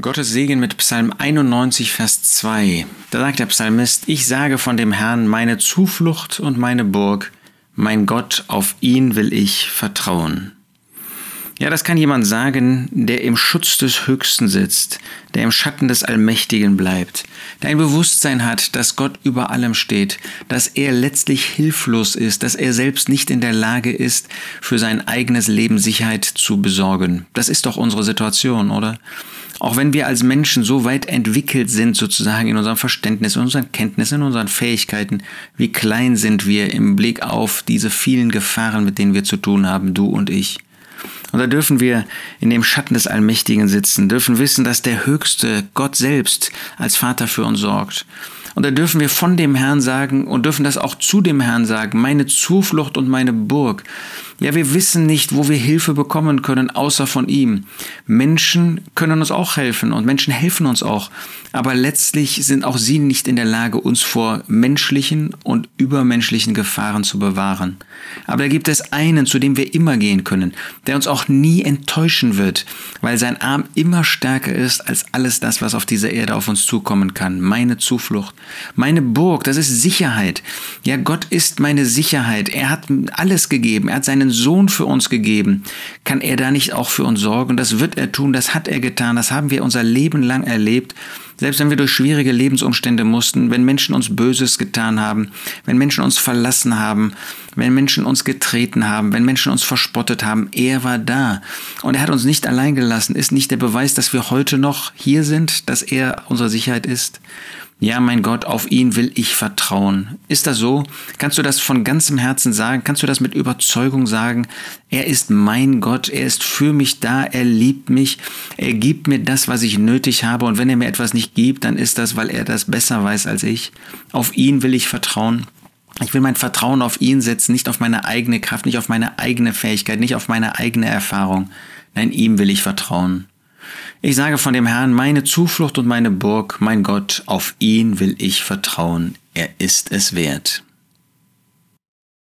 Gottes Segen mit Psalm 91, Vers 2. Da sagt der Psalmist, ich sage von dem Herrn meine Zuflucht und meine Burg, mein Gott, auf ihn will ich vertrauen. Ja, das kann jemand sagen, der im Schutz des Höchsten sitzt, der im Schatten des Allmächtigen bleibt, der ein Bewusstsein hat, dass Gott über allem steht, dass er letztlich hilflos ist, dass er selbst nicht in der Lage ist, für sein eigenes Leben Sicherheit zu besorgen. Das ist doch unsere Situation, oder? Auch wenn wir als Menschen so weit entwickelt sind, sozusagen in unserem Verständnis, in unseren Kenntnissen, in unseren Fähigkeiten, wie klein sind wir im Blick auf diese vielen Gefahren, mit denen wir zu tun haben, du und ich. Und da dürfen wir in dem Schatten des Allmächtigen sitzen, dürfen wissen, dass der Höchste, Gott selbst, als Vater für uns sorgt. Und da dürfen wir von dem Herrn sagen und dürfen das auch zu dem Herrn sagen, meine Zuflucht und meine Burg. Ja, wir wissen nicht, wo wir Hilfe bekommen können, außer von ihm. Menschen können uns auch helfen und Menschen helfen uns auch. Aber letztlich sind auch sie nicht in der Lage, uns vor menschlichen und übermenschlichen Gefahren zu bewahren. Aber da gibt es einen, zu dem wir immer gehen können, der uns auch nie enttäuschen wird, weil sein Arm immer stärker ist als alles das, was auf dieser Erde auf uns zukommen kann. Meine Zuflucht, meine Burg, das ist Sicherheit. Ja, Gott ist meine Sicherheit. Er hat alles gegeben. Er hat seinen Sohn für uns gegeben. Kann er da nicht auch für uns sorgen? Das wird er tun. Das hat er getan. Das haben wir unser Leben lang erlebt. Selbst wenn wir durch schwierige Lebensumstände mussten, wenn Menschen uns Böses getan haben, wenn Menschen uns verlassen haben, wenn Menschen uns getreten haben, wenn Menschen uns verspottet haben, er war da. Und er hat uns nicht allein gelassen. Ist nicht der Beweis, dass wir heute noch hier sind, dass er unsere Sicherheit ist? Ja, mein Gott, auf ihn will ich vertrauen. Ist das so? Kannst du das von ganzem Herzen sagen? Kannst du das mit Überzeugung sagen? Er ist mein Gott, er ist für mich da, er liebt mich, er gibt mir das, was ich nötig habe und wenn er mir etwas nicht gibt, dann ist das, weil er das besser weiß als ich. Auf ihn will ich vertrauen. Ich will mein Vertrauen auf ihn setzen, nicht auf meine eigene Kraft, nicht auf meine eigene Fähigkeit, nicht auf meine eigene Erfahrung. Nein, ihm will ich vertrauen. Ich sage von dem Herrn, meine Zuflucht und meine Burg, mein Gott, auf ihn will ich vertrauen, er ist es wert.